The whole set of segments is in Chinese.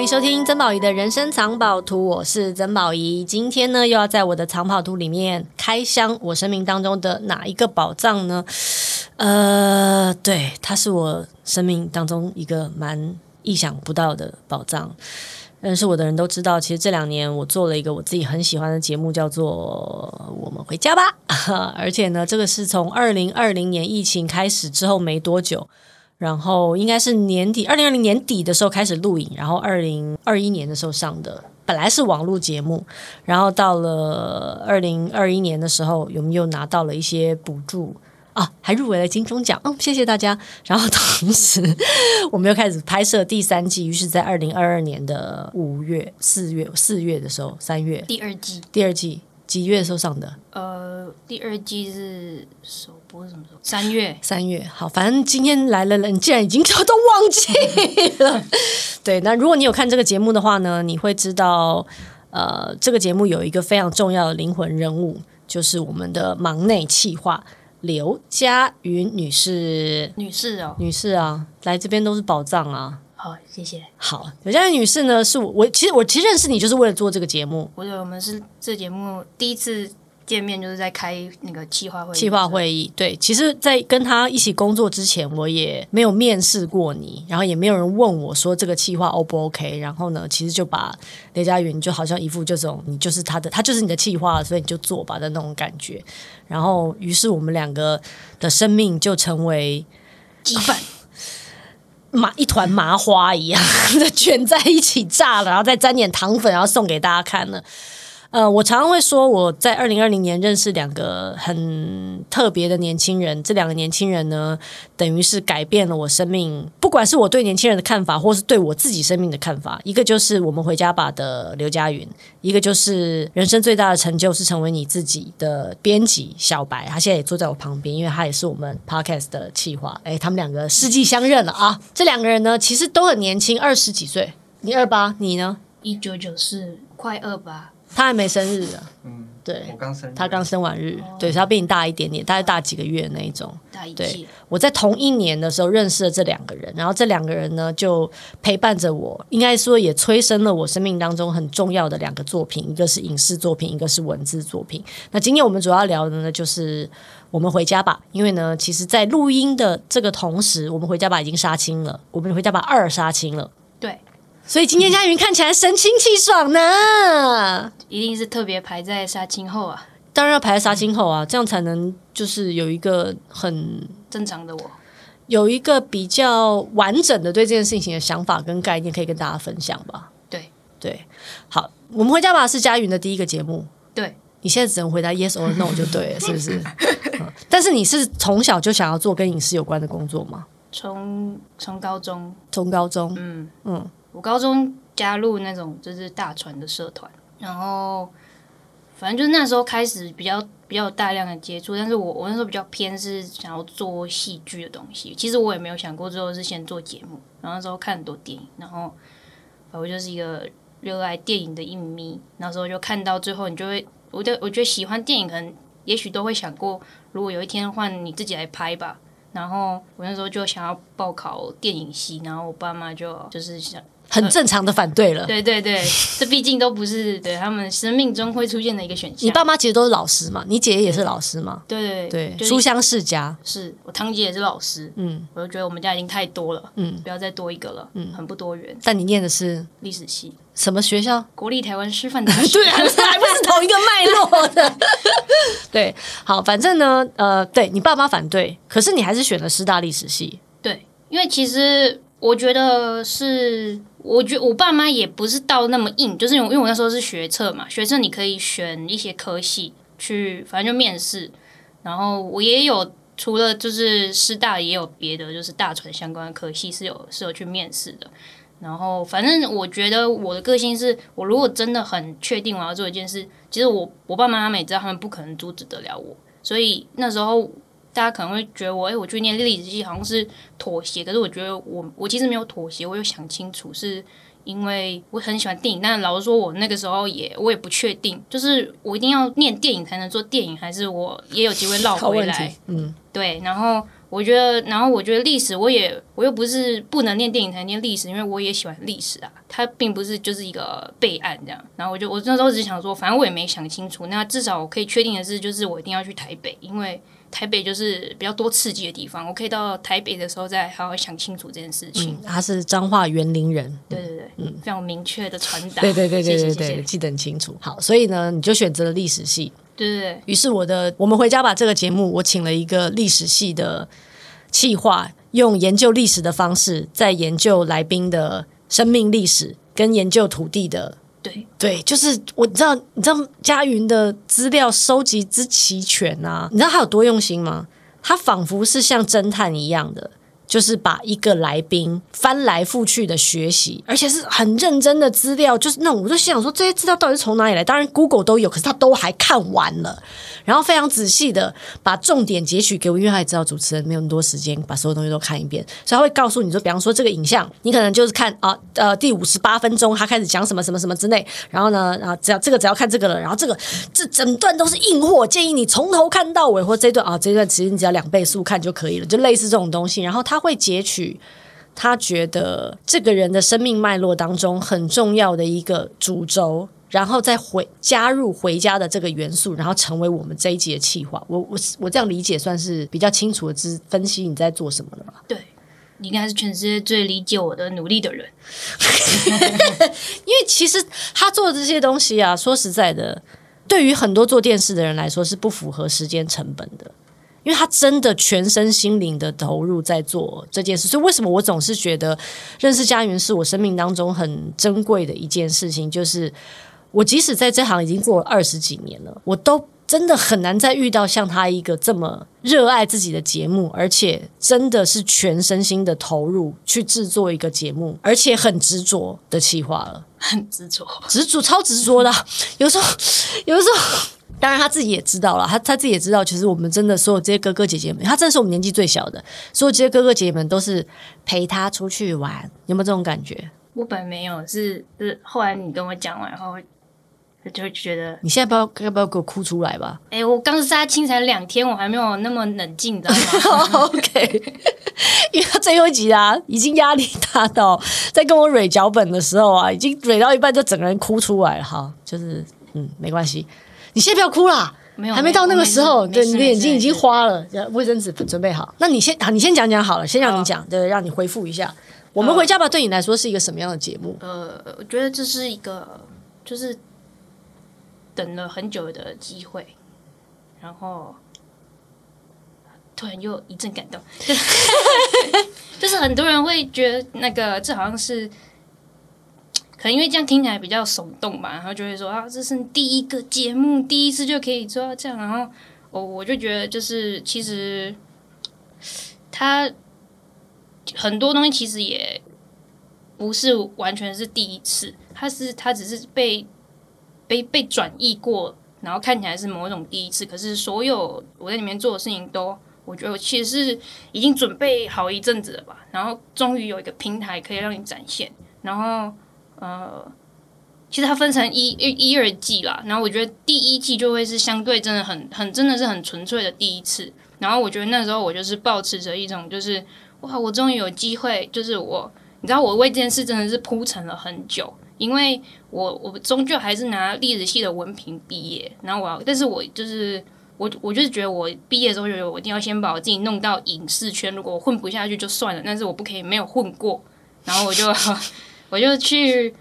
欢迎收听曾宝仪的人生藏宝图，我是曾宝仪。今天呢，又要在我的藏宝图里面开箱我生命当中的哪一个宝藏呢？呃，对，它是我生命当中一个蛮意想不到的宝藏。认识我的人都知道，其实这两年我做了一个我自己很喜欢的节目，叫做《我们回家吧》。而且呢，这个是从二零二零年疫情开始之后没多久，然后应该是年底二零二零年底的时候开始录影，然后二零二一年的时候上的。本来是网络节目，然后到了二零二一年的时候，我们又拿到了一些补助。啊，还入围了金钟奖，嗯，谢谢大家。然后同时，我们又开始拍摄第三季，于是，在二零二二年的五月、四月、四月的时候，三月第二季，第二季几月的时候上的？呃，第二季是首播什么时候？三月，三月。好，反正今天来了，你竟然已经都 都忘记了。对，那如果你有看这个节目的话呢，你会知道，呃，这个节目有一个非常重要的灵魂人物，就是我们的忙内企划。刘佳云女士，女士哦，女士啊，来这边都是宝藏啊！好，谢谢。好，刘佳云女士呢，是我，我其实我其实认识你就是为了做这个节目。我觉得我们是这节目第一次。见面就是在开那个企划会议，企划会议。对，其实，在跟他一起工作之前，我也没有面试过你，然后也没有人问我说这个企划 O 不 OK。然后呢，其实就把雷佳云就好像一副这种你就是他的，他就是你的企划，所以你就做吧的那种感觉。然后，于是我们两个的生命就成为羁绊，麻一团麻花一样 卷在一起炸了，然后再沾点糖粉，然后送给大家看了。呃，我常常会说，我在二零二零年认识两个很特别的年轻人。这两个年轻人呢，等于是改变了我生命，不管是我对年轻人的看法，或是对我自己生命的看法。一个就是我们回家吧的刘佳云，一个就是人生最大的成就是成为你自己的编辑小白。他现在也坐在我旁边，因为他也是我们 podcast 的企划。哎，他们两个世纪相认了啊！这两个人呢，其实都很年轻，二十几岁。你二八，你呢？一九九四，快二八。他还没生日啊，嗯，对，我刚生，他刚生完日，哦、对，他比你大一点点，大概大几个月那一种。大一对，我在同一年的时候认识了这两个人，然后这两个人呢就陪伴着我，应该说也催生了我生命当中很重要的两个作品，一个是影视作品，一个是文字作品。那今天我们主要聊的呢就是我们回家吧，因为呢，其实，在录音的这个同时，我们回家吧已经杀青了，我们回家吧二杀青了，对。所以今天佳云看起来神清气爽呢，一定是特别排在杀青后啊，当然要排在杀青后啊，这样才能就是有一个很正常的我，有一个比较完整的对这件事情的想法跟概念可以跟大家分享吧。对。对，好，我们回家吧是佳云的第一个节目，对，你现在只能回答 yes or no 就对了，是不是？嗯，但是你是从小就想要做跟影视有关的工作吗？从从高中，从高中，嗯。嗯。我高中加入那种就是大船的社团，然后反正就是那时候开始比较比较大量的接触，但是我我那时候比较偏是想要做戏剧的东西。其实我也没有想过最后是先做节目，然后那时候看很多电影，然后我就是一个热爱电影的影迷。那时候就看到最后，你就会，我就我觉得喜欢电影，可能也许都会想过，如果有一天换你自己来拍吧。然后我那时候就想要报考电影系，然后我爸妈就就是想。很正常的反对了，对对对，这毕竟都不是对他们生命中会出现的一个选项。你爸妈其实都是老师嘛，你姐姐也是老师嘛，对对对，就是、书香世家。是我堂姐也是老师，嗯，我就觉得我们家已经太多了，嗯，不要再多一个了，嗯，很不多元。但你念的是历史系，什么学校？国立台湾师范大学，对，还不是同一个脉络的。对，好，反正呢，呃，对你爸妈反对，可是你还是选了师大历史系。对，因为其实我觉得是。我觉得我爸妈也不是到那么硬，就是因为我那时候是学测嘛，学测你可以选一些科系去，反正就面试。然后我也有除了就是师大也有别的就是大传相关的科系是有是有去面试的。然后反正我觉得我的个性是，我如果真的很确定我要做一件事，其实我我爸妈他们也知道，他们不可能阻止得了我。所以那时候。大家可能会觉得我，哎，我去念历史系好像是妥协，可是我觉得我我其实没有妥协，我有想清楚，是因为我很喜欢电影，但老实说，我那个时候也我也不确定，就是我一定要念电影才能做电影，还是我也有机会绕回来？嗯，对。然后我觉得，然后我觉得历史，我也我又不是不能念电影才念历史，因为我也喜欢历史啊。它并不是就是一个备案这样。然后我就我那时候只想说，反正我也没想清楚。那至少我可以确定的是，就是我一定要去台北，因为台北就是比较多刺激的地方。我可以到台北的时候再好好想清楚这件事情。嗯、他是彰化园林人，对对对，嗯，非常明确的传达。对对对对对对，记得很清楚。好，所以呢，你就选择了历史系。对。于是我的我们回家把这个节目，我请了一个历史系的。企划用研究历史的方式，在研究来宾的生命历史，跟研究土地的，对对，就是我知道，你知道佳云的资料收集之齐全啊，你知道他有多用心吗？他仿佛是像侦探一样的。就是把一个来宾翻来覆去的学习，而且是很认真的资料，就是那我就心想说，这些资料到底是从哪里来？当然 Google 都有，可是他都还看完了，然后非常仔细的把重点截取给我，因为他也知道主持人没有那么多时间把所有东西都看一遍，所以他会告诉你说，比方说这个影像，你可能就是看啊呃第五十八分钟他开始讲什么什么什么之类，然后呢，啊只要这个只要看这个了，然后这个这整段都是硬货，建议你从头看到尾，或这段啊这段其实你只要两倍速看就可以了，就类似这种东西，然后他。会截取他觉得这个人的生命脉络当中很重要的一个主轴，然后再回加入回家的这个元素，然后成为我们这一集的企划。我我我这样理解算是比较清楚的知分析你在做什么了吧？对，你应该是全世界最理解我的努力的人，因为其实他做的这些东西啊，说实在的，对于很多做电视的人来说是不符合时间成本的。因为他真的全身心灵的投入在做这件事，所以为什么我总是觉得认识佳云是我生命当中很珍贵的一件事情？就是我即使在这行已经过了二十几年了，我都真的很难再遇到像他一个这么热爱自己的节目，而且真的是全身心的投入去制作一个节目，而且很执着的企划了，很执着，执着超执着的，有时候，有时候。当然他自己也知道了，他他自己也知道，其实我们真的所有这些哥哥姐姐们，他真的是我们年纪最小的，所有这些哥哥姐姐们都是陪他出去玩，有没有这种感觉？我本没有，是是后来你跟我讲完后，就会觉得你现在不要要不要给我哭出来吧？哎、欸，我刚杀青才两天，我还没有那么冷静，你知道吗？OK，因为他最后一集啊，已经压力大到在跟我蕊脚本的时候啊，已经蕊到一半就整个人哭出来了。哈，就是嗯，没关系。你先不要哭啦，没有，还没到那个时候。对，你的眼睛已经花了，卫生纸准备好。那你先，好，你先讲讲好了，先让你讲，对，让你回复一下。我们回家吧，对你来说是一个什么样的节目？呃，我觉得这是一个，就是等了很久的机会，然后突然又一阵感动，就是很多人会觉得那个这好像是。可能因为这样听起来比较耸动吧，然后就会说啊，这是第一个节目，第一次就可以做到这样，然后我我就觉得就是其实他很多东西其实也不是完全是第一次，他是他只是被被被转译过，然后看起来是某种第一次，可是所有我在里面做的事情都，我觉得我其实是已经准备好一阵子了吧，然后终于有一个平台可以让你展现，然后。呃，其实它分成一、一、一二季啦。然后我觉得第一季就会是相对真的很、很真的是很纯粹的第一次。然后我觉得那时候我就是抱持着一种，就是哇，我终于有机会，就是我，你知道，我为这件事真的是铺陈了很久，因为我我终究还是拿历史系的文凭毕业。然后我要，但是我就是我，我就是觉得我毕业的时候，觉得我一定要先把我自己弄到影视圈。如果我混不下去就算了，但是我不可以没有混过。然后我就。我就去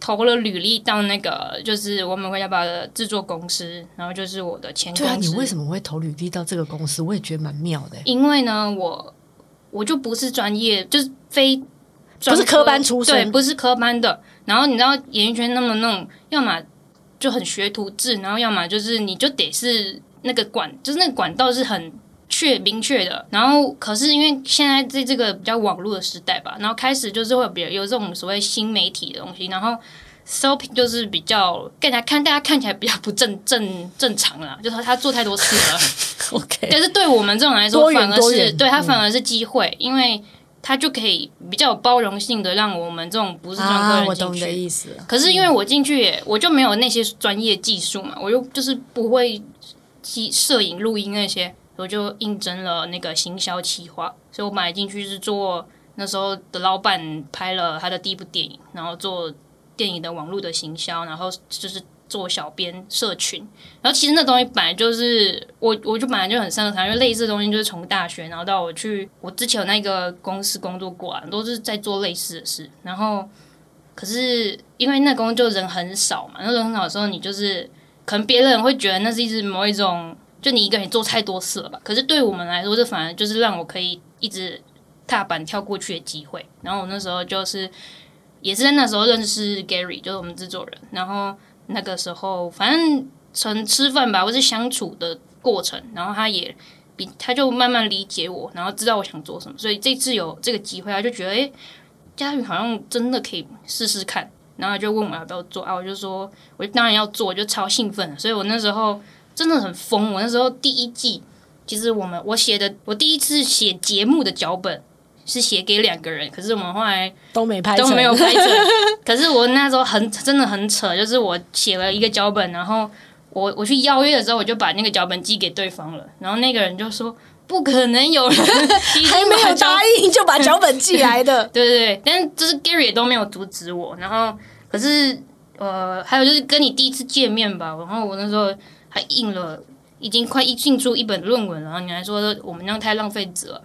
投了履历到那个，就是我们国家宝的制作公司，然后就是我的前公司。对啊，你为什么会投履历到这个公司？我也觉得蛮妙的。因为呢，我我就不是专业，就是非不是科班出身，对，不是科班的。然后你知道演艺圈那么弄，要么就很学徒制，然后要么就是你就得是那个管，就是那个管道是很。确明确的，然后可是因为现在在这个比较网络的时代吧，然后开始就是会有比较有这种所谓新媒体的东西，然后 shopping 就是比较给大家看，大家看起来比较不正正正常了，就是他做太多次了。OK，但是对我们这种来说，反而是对他反而是机会，嗯、因为他就可以比较有包容性的让我们这种不是专业的人进去。啊、我懂的意思。可是因为我进去也，我就没有那些专业技术嘛，我又就是不会摄影录音那些。我就应征了那个行销企划，所以我买进去是做那时候的老板拍了他的第一部电影，然后做电影的网络的行销，然后就是做小编社群，然后其实那东西本来就是我我就本来就很擅长，因为类似的东西就是从大学然后到我去我之前有那个公司工作过啊，都是在做类似的事，然后可是因为那工作就人很少嘛，那人很少的时候你就是可能别人会觉得那是一直某一种。就你一个人做太多事了吧？可是对我们来说，这反而就是让我可以一直踏板跳过去的机会。然后我那时候就是也是在那时候认识 Gary，就是我们制作人。然后那个时候反正从吃饭吧，或是相处的过程，然后他也比他就慢慢理解我，然后知道我想做什么。所以这次有这个机会，他就觉得哎，家瑜好像真的可以试试看。然后就问我要不要做啊？我就说我当然要做，我就超兴奋。所以我那时候。真的很疯！我那时候第一季，其实我们我写的，我第一次写节目的脚本是写给两个人，可是我们后来都没拍，都没有拍成。可是我那时候很真的很扯，就是我写了一个脚本，然后我我去邀约的时候，我就把那个脚本寄给对方了，然后那个人就说不可能有人 还没有答应就把脚本寄来的，对对对，但是就是 Gary 也都没有阻止我，然后可是呃，还有就是跟你第一次见面吧，然后我那时候。还印了，已经快一印出一本论文了，然后你还说我们那样太浪费纸了。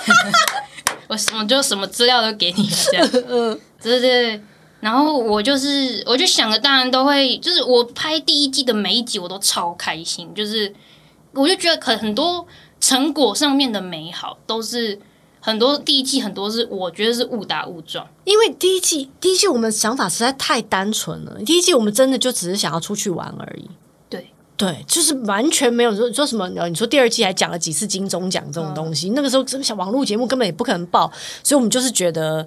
我什么就什么资料都给你了，这样，嗯，对对对。然后我就是，我就想着，当然都会，就是我拍第一季的每一集，我都超开心，就是我就觉得很很多成果上面的美好，都是很多第一季很多是我觉得是误打误撞，因为第一季第一季我们想法实在太单纯了，第一季我们真的就只是想要出去玩而已。对，就是完全没有说说什么。你说第二季还讲了几次金钟奖这种东西，嗯、那个时候真想网络节目根本也不可能报，所以我们就是觉得，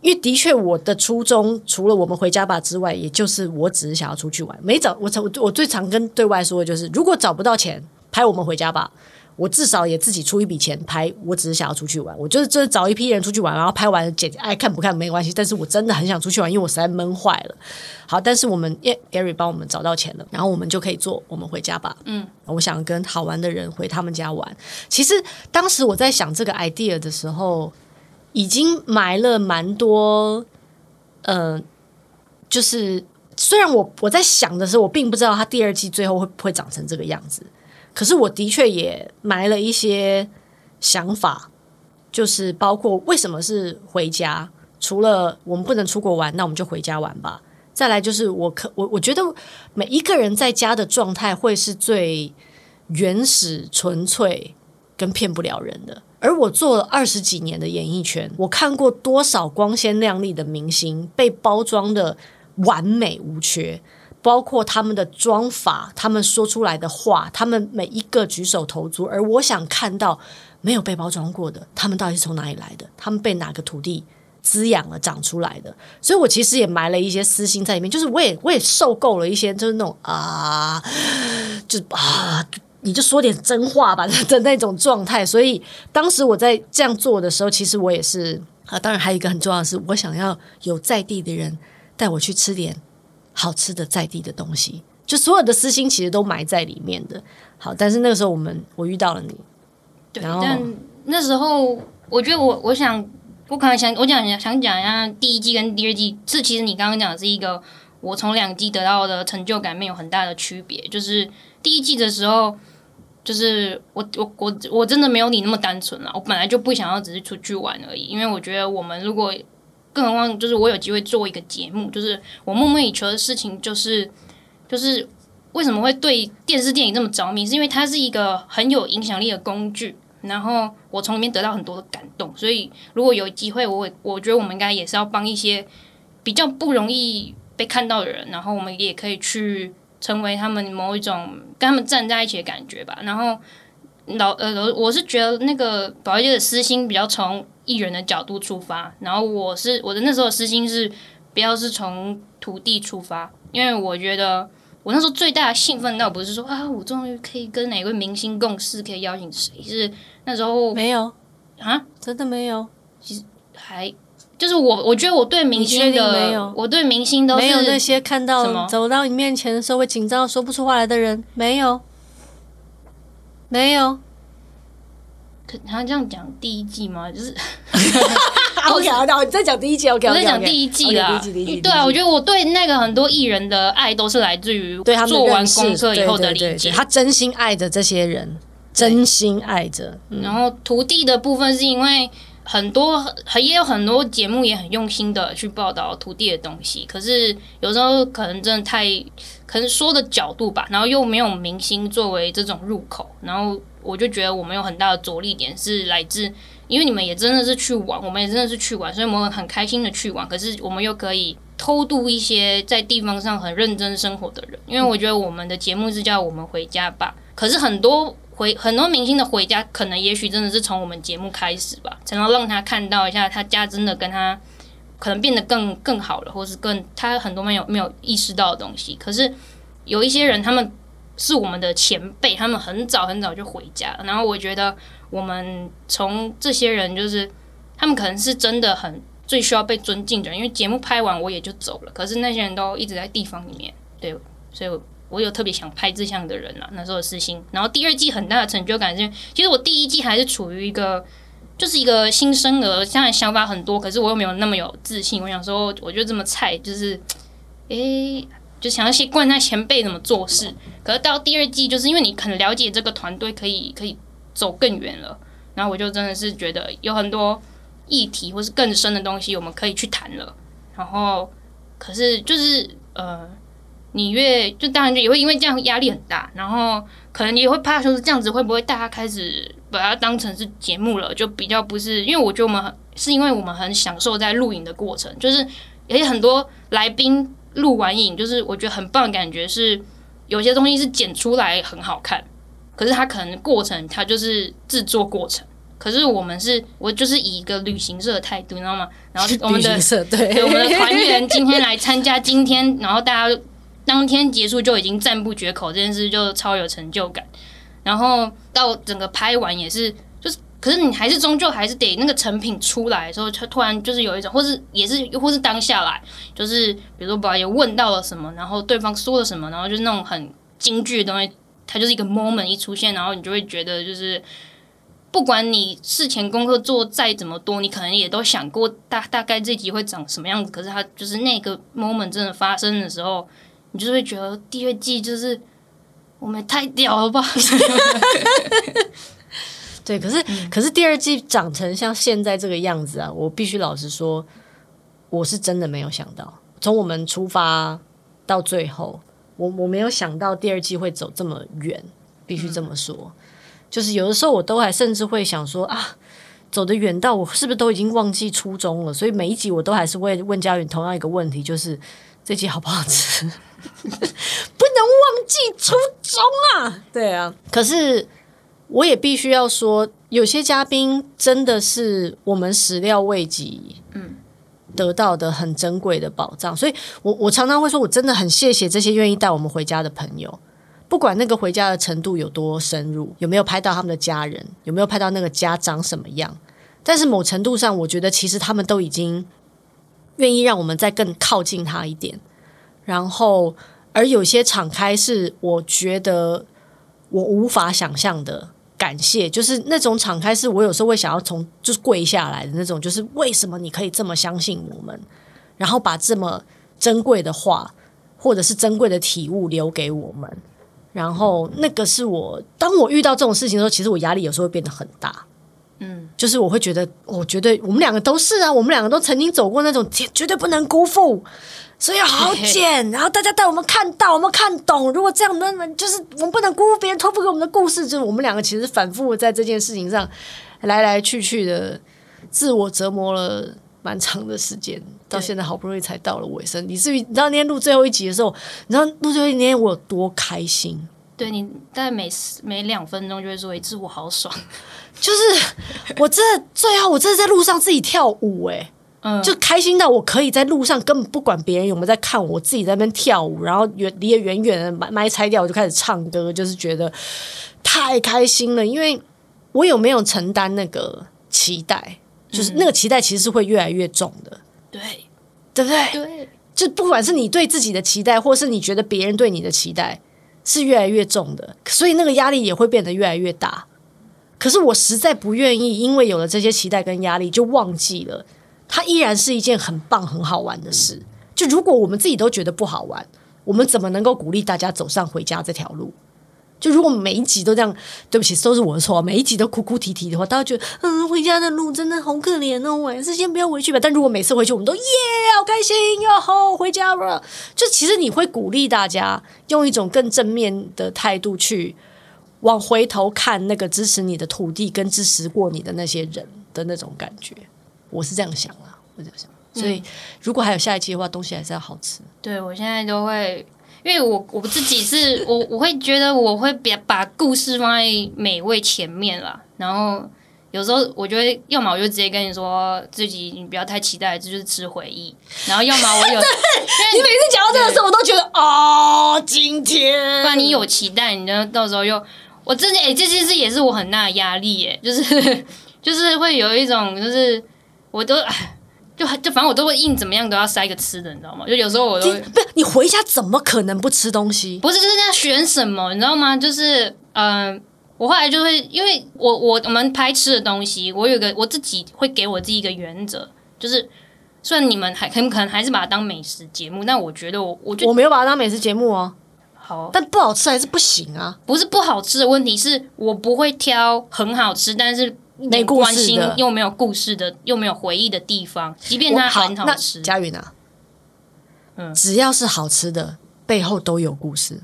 因为的确我的初衷除了我们回家吧之外，也就是我只是想要出去玩。没找我我我最常跟对外说的就是，如果找不到钱拍我们回家吧。我至少也自己出一笔钱拍，我只是想要出去玩。我就是就是找一批人出去玩，然后拍完姐姐爱看不看没关系。但是我真的很想出去玩，因为我实在闷坏了。好，但是我们耶，Gary 帮我们找到钱了，然后我们就可以做。我们回家吧。嗯，我想跟好玩的人回他们家玩。其实当时我在想这个 idea 的时候，已经埋了蛮多。嗯、呃，就是虽然我我在想的时候，我并不知道他第二季最后会不会长成这个样子。可是我的确也埋了一些想法，就是包括为什么是回家？除了我们不能出国玩，那我们就回家玩吧。再来就是我可我我觉得每一个人在家的状态会是最原始、纯粹跟骗不了人的。而我做了二十几年的演艺圈，我看过多少光鲜亮丽的明星被包装的完美无缺。包括他们的妆发，他们说出来的话，他们每一个举手投足，而我想看到没有被包装过的，他们到底是从哪里来的？他们被哪个土地滋养了长出来的？所以我其实也埋了一些私心在里面，就是我也我也受够了一些，就是那种啊，就啊，你就说点真话吧的那种状态。所以当时我在这样做的时候，其实我也是啊，当然还有一个很重要的是，我想要有在地的人带我去吃点。好吃的在地的东西，就所有的私心其实都埋在里面的。好，但是那个时候我们我遇到了你，对，然后但那时候我觉得我我想我可能想我讲想讲一下第一季跟第二季，这其实你刚刚讲的是一个我从两季得到的成就感没有很大的区别。就是第一季的时候，就是我我我我真的没有你那么单纯了。我本来就不想要只是出去玩而已，因为我觉得我们如果更何况，就是我有机会做一个节目，就是我梦寐以求的事情，就是就是为什么会对电视电影这么着迷？是因为它是一个很有影响力的工具，然后我从里面得到很多的感动。所以如果有机会，我我觉得我们应该也是要帮一些比较不容易被看到的人，然后我们也可以去成为他们某一种跟他们站在一起的感觉吧。然后老呃，我是觉得那个宝仪姐的私心比较从。艺人的角度出发，然后我是我的那时候的私心是，不要是从土地出发，因为我觉得我那时候最大的兴奋倒不是说啊，我终于可以跟哪位明星共事，可以邀请谁，是那时候没有啊，真的没有，其实还就是我我觉得我对明星的没有，我对明星都是没有那些看到走到你面前的时候会紧张说不出话来的人，没有。没有。可他这样讲第一季吗？就是 OK，好，你再讲第一季。OK，我在讲第一季啦。对啊，我觉得我对那个很多艺人的爱都是来自于对他们做完功课以后的理解。他真心爱着这些人，真心爱着。然后徒弟的部分是因为。很多很也有很多节目也很用心的去报道徒弟的东西，可是有时候可能真的太可能说的角度吧，然后又没有明星作为这种入口，然后我就觉得我们有很大的着力点是来自，因为你们也真的是去玩，我们也真的是去玩，所以我们很开心的去玩，可是我们又可以偷渡一些在地方上很认真生活的人，因为我觉得我们的节目是叫我们回家吧，可是很多。回很多明星的回家，可能也许真的是从我们节目开始吧，才能让他看到一下他家真的跟他可能变得更更好了，或是更他很多没有没有意识到的东西。可是有一些人，他们是我们的前辈，他们很早很早就回家。然后我觉得我们从这些人，就是他们可能是真的很最需要被尊敬的人，因为节目拍完我也就走了。可是那些人都一直在地方里面，对，所以我。我有特别想拍这项的人了，那时候的私心。然后第二季很大的成就感是，其实我第一季还是处于一个，就是一个新生儿，现在想法很多，可是我又没有那么有自信。我想说，我就这么菜，就是，诶、就想要先观察前辈怎么做事。可是到第二季，就是因为你很了解这个团队，可以可以走更远了。然后我就真的是觉得有很多议题或是更深的东西我们可以去谈了。然后，可是就是呃。你越就当然就也会因为这样压力很大，然后可能也会怕说是这样子会不会大家开始把它当成是节目了，就比较不是，因为我觉得我们很是因为我们很享受在录影的过程，就是也很多来宾录完影，就是我觉得很棒的感觉是有些东西是剪出来很好看，可是它可能过程它就是制作过程，可是我们是我就是以一个旅行社的态度，你知道吗？然后 我们的对，对我们的团员今天来参加今天，然后大家。当天结束就已经赞不绝口，这件事就超有成就感。然后到整个拍完也是，就是可是你还是终究还是得那个成品出来的时候，就突然就是有一种，或是也是，或是当下来，就是比如说宝爷问到了什么，然后对方说了什么，然后就是那种很京剧的东西，它就是一个 moment 一出现，然后你就会觉得就是，不管你事前功课做再怎么多，你可能也都想过大大概这集会长什么样子，可是它就是那个 moment 真的发生的时候。你就会觉得第二季就是我们太屌了吧？对，可是、可是第二季长成像现在这个样子啊，我必须老实说，我是真的没有想到，从我们出发到最后，我我没有想到第二季会走这么远，必须这么说。就是有的时候我都还甚至会想说啊，走得远到我是不是都已经忘记初衷了？所以每一集我都还是会问佳云同样一个问题，就是这集好不好吃？不能忘记初衷啊！对啊，可是我也必须要说，有些嘉宾真的是我们始料未及，嗯，得到的很珍贵的宝藏。所以我我常常会说，我真的很谢谢这些愿意带我们回家的朋友，不管那个回家的程度有多深入，有没有拍到他们的家人，有没有拍到那个家长什么样，但是某程度上，我觉得其实他们都已经愿意让我们再更靠近他一点。然后，而有些敞开是我觉得我无法想象的感谢，就是那种敞开是我有时候会想要从就是跪下来的那种，就是为什么你可以这么相信我们，然后把这么珍贵的话或者是珍贵的体悟留给我们，然后那个是我当我遇到这种事情的时候，其实我压力有时候会变得很大，嗯，就是我会觉得，我觉得我们两个都是啊，我们两个都曾经走过那种绝对不能辜负。所以要好好剪，然后大家带我们看到，我们看懂。如果这样，那么就是我们不能辜负别人托付给我们的故事。就是我们两个其实反复在这件事情上来来去去的自我折磨了蛮长的时间，到现在好不容易才到了尾声。以至于你知道那天录最后一集的时候，你知道录最后一天我有多开心？对，你大概每每两分钟就会说一次，我好爽。就是我这最后我这是在路上自己跳舞哎、欸。就开心到我可以在路上根本不管别人有没有在看我，我自己在那边跳舞，然后远离得远远的，麦麦拆掉，我就开始唱歌，就是觉得太开心了。因为我有没有承担那个期待，就是那个期待其实是会越来越重的，对，对不对？对，就不管是你对自己的期待，或是你觉得别人对你的期待，是越来越重的，所以那个压力也会变得越来越大。可是我实在不愿意，因为有了这些期待跟压力，就忘记了它依然是一件很棒、很好玩的事。就如果我们自己都觉得不好玩，我们怎么能够鼓励大家走上回家这条路？就如果每一集都这样，对不起，都是我的错。每一集都哭哭啼啼的话，大家觉得嗯，回家的路真的好可怜哦。我还是先不要回去吧。但如果每次回去，我们都耶，好开心哟吼，回家了。就其实你会鼓励大家用一种更正面的态度去往回头看那个支持你的土地跟支持过你的那些人的那种感觉。我是这样想啊，我这样想。所以如果还有下一期的话，东西还是要好吃。对，我现在都会。因为我我自己是我我会觉得我会把把故事放在美味前面啦，然后有时候我就会要么我就直接跟你说自己你不要太期待，这就是吃回忆，然后要么我有 你每次讲到这个时候，我都觉得哦，今天不然 你有期待，你就到时候又我真的哎，这件事也是我很大的压力耶，就是 就是会有一种就是我都哎。就就反正我都会硬怎么样都要塞个吃的，你知道吗？就有时候我都会不是你回家怎么可能不吃东西？不是就是要选什么，你知道吗？就是嗯、呃，我后来就会因为我我我们拍吃的东西，我有个我自己会给我自己一个原则，就是虽然你们还很可能还是把它当美食节目，但我觉得我我就我没有把它当美食节目哦。好，但不好吃还是不行啊？不是不好吃的问题，是我不会挑很好吃，但是。没关心又没有故事的，又没有回忆的地方，即便它很好吃。佳云啊，嗯，只要是好吃的，背后都有故事。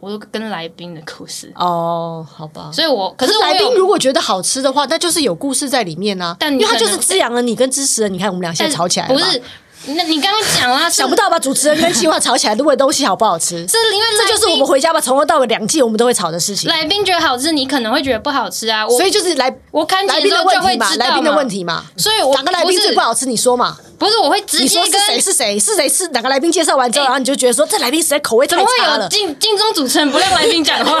我都跟来宾的故事哦，好吧。所以我，可是来宾如果觉得好吃的话，那就是有故事在里面啊。但因为他就是滋养了你跟支持了，你看我们俩现在吵起来了，不是？那你刚刚讲啊，想不到吧？主持人跟企划吵起来，都问东西好不好吃，是因为这就是我们回家吧，从头到尾两季我们都会吵的事情。来宾觉得好吃，你可能会觉得不好吃啊。所以就是来我看来宾的问题嘛，来宾的问题嘛。所以我哪个来宾最不好吃？你说嘛？不是，我会直接跟谁是谁是谁是哪个来宾介绍完之后，然后你就觉得说这来宾实在口味太差了。怎么会有金金钟主持人不让来宾讲话？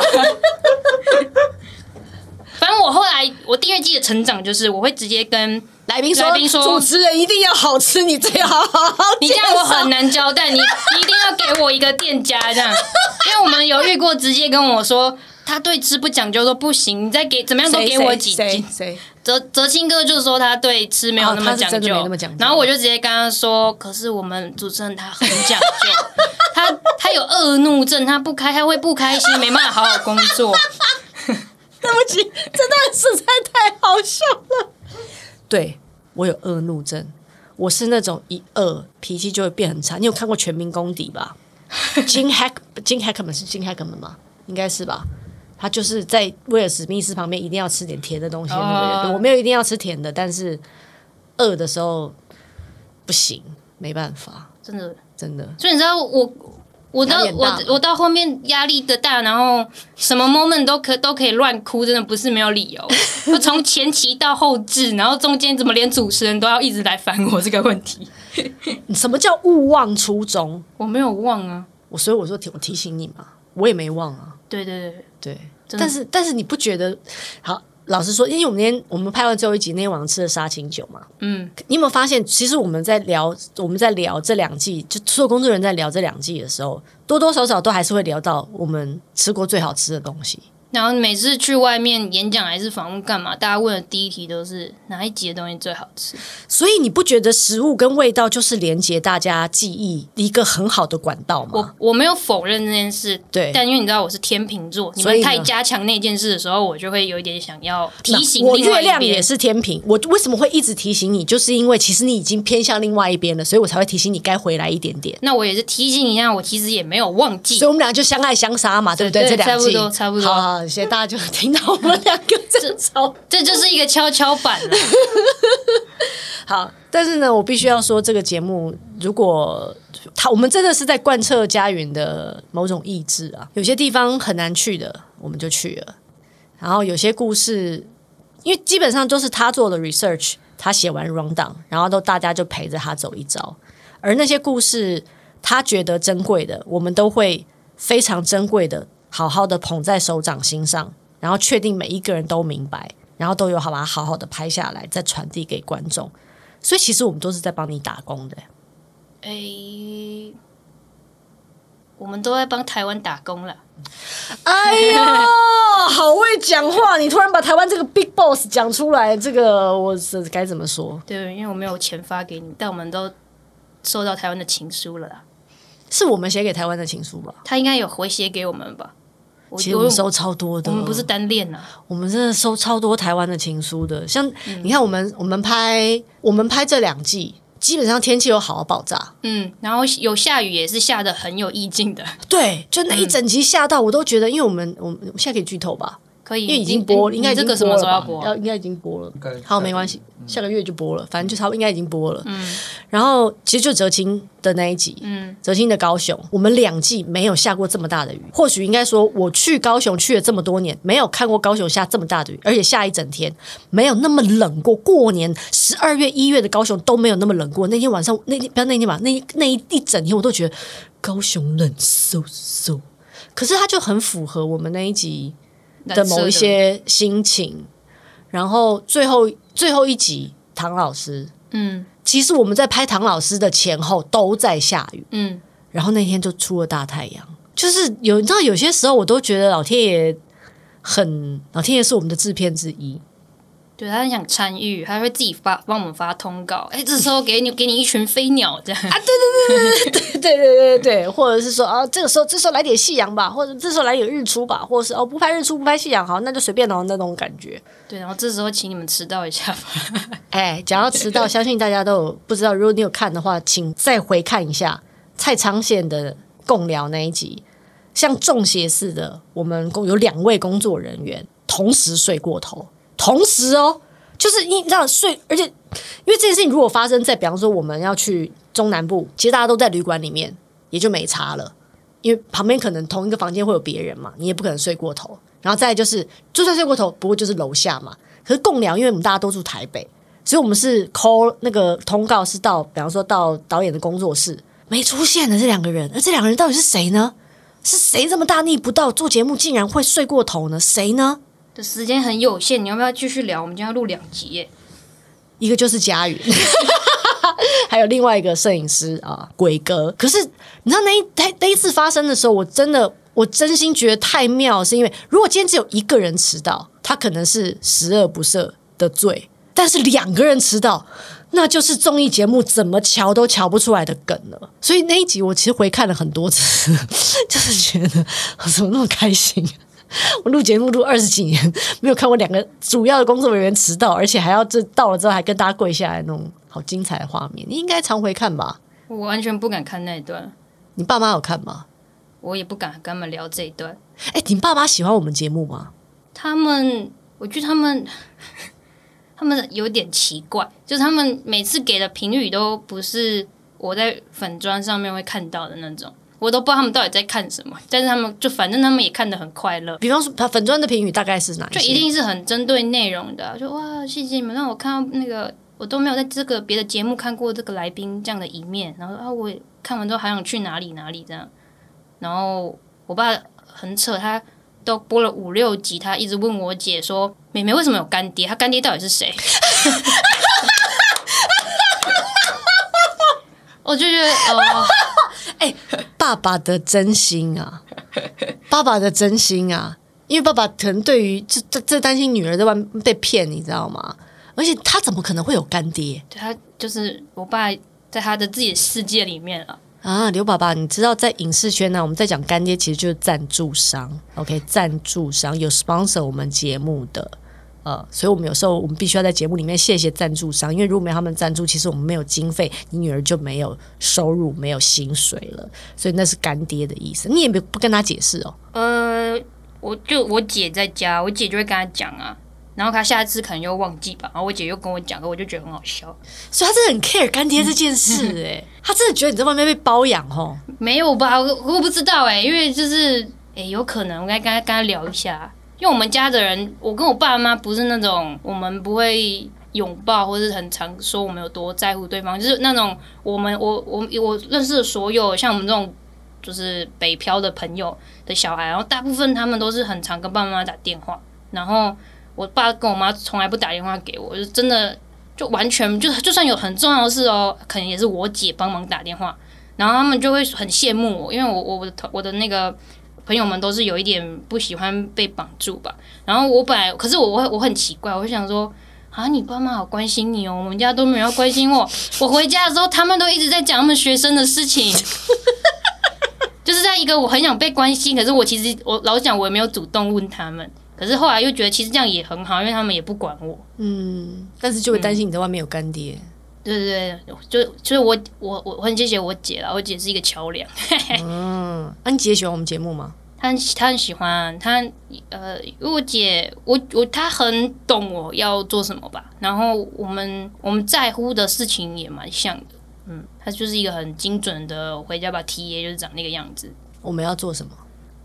反正我后来我第二季的成长就是我会直接跟。来宾说：“来宾说，主持人一定要好吃，你最好好好。你这样我很难交代，你你一定要给我一个店家这样，因为我们有遇过，直接跟我说他对吃不讲究，说不行，你再给怎么样都给我几斤。谁？泽泽清哥就说他对吃没有那么讲究，哦、究然后我就直接跟他说，可是我们主持人他很讲究，他他有恶怒症，他不开他会不开心，没办法好好工作。对不起，这段实在太好笑了。”对，我有恶怒症，我是那种一恶脾气就会变很差。你有看过《全民公敌》吧？Gene Hack，Gene Hackman 是 Gene Hackman 吗？应该是吧。他就是在威尔史密斯旁边一定要吃点甜的东西。Oh. 我没有一定要吃甜的，但是饿的时候不行，没办法，真的真的。所以你知道我。我到我我到后面压力的大，然后什么 moment 都可都可以乱哭，真的不是没有理由。我从前期到后置，然后中间怎么连主持人都要一直来烦我这个问题？什么叫勿忘初衷？我没有忘啊，我所以我说提我提醒你嘛，我也没忘啊。对对对对，但是但是你不觉得好？老实说，因为我们那天我们拍完最后一集那天晚上吃的杀青酒嘛，嗯，你有没有发现，其实我们在聊我们在聊这两季，就所有工作人员在聊这两季的时候，多多少少都还是会聊到我们吃过最好吃的东西。然后每次去外面演讲还是访问干嘛，大家问的第一题都是哪一集的东西最好吃？所以你不觉得食物跟味道就是连接大家记忆一个很好的管道吗？我我没有否认这件事，对。但因为你知道我是天秤座，你们太加强那件事的时候，我就会有一点想要提醒。我月亮也是天平，我为什么会一直提醒你？就是因为其实你已经偏向另外一边了，所以我才会提醒你该回来一点点。那我也是提醒你一下，我其实也没有忘记。所以我们俩就相爱相杀嘛，对不对？对，这两季差不多，差不多。好。谢谢大家就听到我们两个在吵，这就是一个跷跷板了。好，但是呢，我必须要说，这个节目如果他我们真的是在贯彻佳云的某种意志啊，有些地方很难去的，我们就去了。然后有些故事，因为基本上都是他做的 research，他写完 rundown，然后都大家就陪着他走一遭。而那些故事，他觉得珍贵的，我们都会非常珍贵的。好好的捧在手掌心上，然后确定每一个人都明白，然后都有好把它好好的拍下来，再传递给观众。所以其实我们都是在帮你打工的。诶，我们都在帮台湾打工了。哎呦，好会讲话！你突然把台湾这个 big boss 讲出来，这个我是该怎么说？对，因为我没有钱发给你，但我们都收到台湾的情书了啦。是我们写给台湾的情书吧？他应该有回写给我们吧？其实我们收超多的，我们不是单恋啊，我们真的收超多台湾的情书的。像你看，我们、嗯、我们拍我们拍这两季。基本上天气有好到爆炸，嗯，然后有下雨也是下的很有意境的，对，就那一整集下到我都觉得，因为我们我们现在可以剧透吧。可以，因为已经播，应该这个什么时候要播？要应该已经播了。好，没关系，下个月就播了，反正就差不多应该已经播了。嗯，然后其实就哲青的那一集，嗯，哲青的高雄，我们两季没有下过这么大的雨。或许应该说，我去高雄去了这么多年，没有看过高雄下这么大的雨，而且下一整天没有那么冷过。过年十二月一月的高雄都没有那么冷过。那天晚上，那天不要那天吧，那那一一整天我都觉得高雄冷飕飕。可是它就很符合我们那一集。的某一些心情，然后最后最后一集唐老师，嗯，其实我们在拍唐老师的前后都在下雨，嗯，然后那天就出了大太阳，就是有你知道有些时候我都觉得老天爷很老天爷是我们的制片之一。对，他很想参与，他会自己发帮我们发通告。哎，这时候给你给你一群飞鸟这样啊！对对对对对对对对对对，或者是说啊，这个时候这时候来点夕阳吧，或者这时候来点日出吧，或者是哦不拍日出不拍夕阳，好那就随便哦那种感觉。对，然后这时候请你们迟到一下吧。哎，讲到迟到，相信大家都有不知道，如果你有看的话，请再回看一下蔡昌宪的共聊那一集，像中邪似的，我们共有两位工作人员同时睡过头。同时哦，就是你这样睡，而且因为这件事情如果发生在，比方说我们要去中南部，其实大家都在旅馆里面，也就没差了，因为旁边可能同一个房间会有别人嘛，你也不可能睡过头。然后再就是，就算睡过头，不过就是楼下嘛。可是共聊，因为我们大家都住台北，所以我们是 call 那个通告是到，比方说到导演的工作室，没出现的这两个人，而这两个人到底是谁呢？是谁这么大逆不道，做节目竟然会睡过头呢？谁呢？时间很有限，你要不要继续聊？我们今天要录两集，一个就是佳宇，还有另外一个摄影师啊，鬼哥。可是你知道那一那那一次发生的时候，我真的我真心觉得太妙，是因为如果今天只有一个人迟到，他可能是十恶不赦的罪；但是两个人迟到，那就是综艺节目怎么瞧都瞧不出来的梗了。所以那一集我其实回看了很多次，就是觉得 我怎么那么开心。我录节目录二十几年，没有看过两个主要的工作人员迟到，而且还要这到了之后还跟大家跪下来那种好精彩的画面。你应该常回看吧？我完全不敢看那一段。你爸妈有看吗？我也不敢跟他们聊这一段。哎，你爸妈喜欢我们节目吗？他们，我觉得他们，他们有点奇怪，就是他们每次给的评语都不是我在粉砖上面会看到的那种。我都不知道他们到底在看什么，但是他们就反正他们也看得很快乐。比方说，他粉砖的评语大概是哪一些？就一定是很针对内容的，就哇，谢谢你们让我看到那个，我都没有在这个别的节目看过这个来宾这样的一面。然后啊，我看完之后还想去哪里哪里这样。然后我爸很扯，他都播了五六集，他一直问我姐说：“妹妹为什么有干爹？他干爹到底是谁？” 我就觉得哦。哎，爸爸的真心啊，爸爸的真心啊，因为爸爸可能对于这这这担心女儿在外面被骗，你知道吗？而且他怎么可能会有干爹？对，他就是我爸，在他的自己的世界里面啊。啊，刘爸爸，你知道在影视圈呢，我们在讲干爹，其实就是赞助商。OK，赞助商有 sponsor 我们节目的。呃，所以我们有时候我们必须要在节目里面谢谢赞助商，因为如果没有他们赞助，其实我们没有经费，你女儿就没有收入，没有薪水了。所以那是干爹的意思，你也不不跟他解释哦。呃，我就我姐在家，我姐就会跟他讲啊，然后他下次可能又忘记吧，然后我姐又跟我讲，我就觉得很好笑。所以他真的很 care 干爹这件事，哎，他真的觉得你在外面被包养哦？没有吧？我我不知道哎，因为就是哎，有可能我该跟他跟他聊一下。因为我们家的人，我跟我爸妈不是那种我们不会拥抱，或是很常说我们有多在乎对方，就是那种我们我我我认识的所有像我们这种就是北漂的朋友的小孩，然后大部分他们都是很常跟爸爸妈妈打电话，然后我爸跟我妈从来不打电话给我，就真的就完全就就算有很重要的事哦，可能也是我姐帮忙打电话，然后他们就会很羡慕我，因为我我我的我的那个。朋友们都是有一点不喜欢被绑住吧。然后我本来，可是我我我很奇怪，我想说啊，你爸妈好关心你哦，我们家都没有关心我。我回家的时候，他们都一直在讲他们学生的事情，就是在一个我很想被关心，可是我其实我老讲我也没有主动问他们。可是后来又觉得其实这样也很好，因为他们也不管我。嗯，但是就会担心你在外面有干爹。嗯、对对对，就就是我我我很谢谢我姐啦，我姐是一个桥梁。嗯，那、啊、你姐喜欢我们节目吗？她很她很喜欢，她呃，因为我姐我我她很懂我要做什么吧，然后我们我们在乎的事情也蛮像的。嗯，她就是一个很精准的回家把 TA 就是长那个样子。我们要做什么？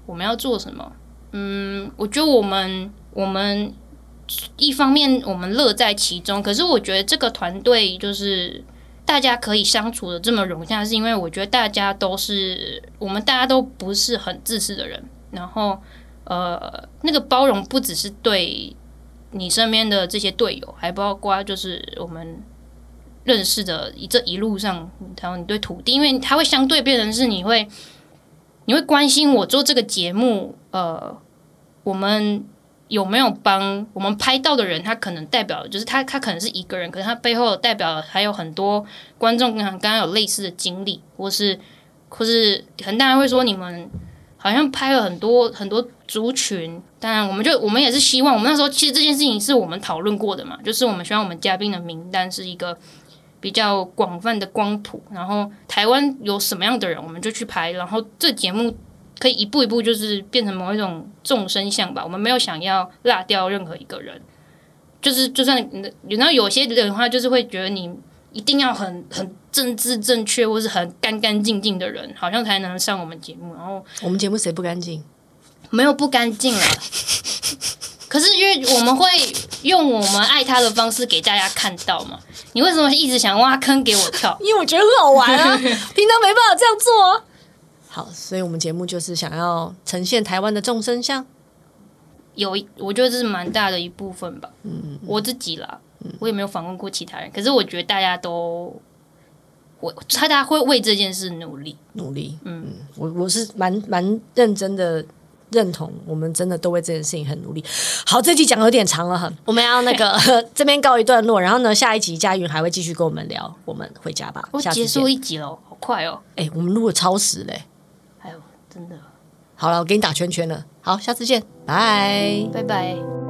我们要做什么？嗯，我觉得我们我们一方面我们乐在其中，可是我觉得这个团队就是大家可以相处的这么融洽，是因为我觉得大家都是我们大家都不是很自私的人，然后呃，那个包容不只是对你身边的这些队友，还包括就是我们认识的这一路上，还有你对土地，因为它会相对变成是你会你会关心我做这个节目，呃。我们有没有帮我们拍到的人？他可能代表就是他，他可能是一个人，可是他背后代表还有很多观众，跟他刚刚有类似的经历，或是或是很多人会说你们好像拍了很多很多族群。当然，我们就我们也是希望，我们那时候其实这件事情是我们讨论过的嘛，就是我们希望我们嘉宾的名单是一个比较广泛的光谱，然后台湾有什么样的人，我们就去拍，然后这节目。可以一步一步就是变成某一种众生相吧。我们没有想要落掉任何一个人，就是就算然后有些人的话，就是会觉得你一定要很很政治正确，或是很干干净净的人，好像才能上我们节目。然后我们节目谁不干净？没有不干净了。可是因为我们会用我们爱他的方式给大家看到嘛。你为什么一直想挖坑给我跳？因为我觉得很好玩啊，平常没办法这样做啊。好，所以我们节目就是想要呈现台湾的众生相，有我觉得这是蛮大的一部分吧。嗯，嗯，我自己啦，嗯，我也没有访问过其他人，可是我觉得大家都，我他大家会为这件事努力努力。嗯，嗯，我我是蛮蛮认真的认同，我们真的都为这件事情很努力。好，这集讲有点长了，很，我们要那个 这边告一段落，然后呢，下一集佳云还会继续跟我们聊，我们回家吧。我结束一集了，好快哦！哎，我们录了超时嘞。真的，好了，我给你打圈圈了。好，下次见，拜拜拜。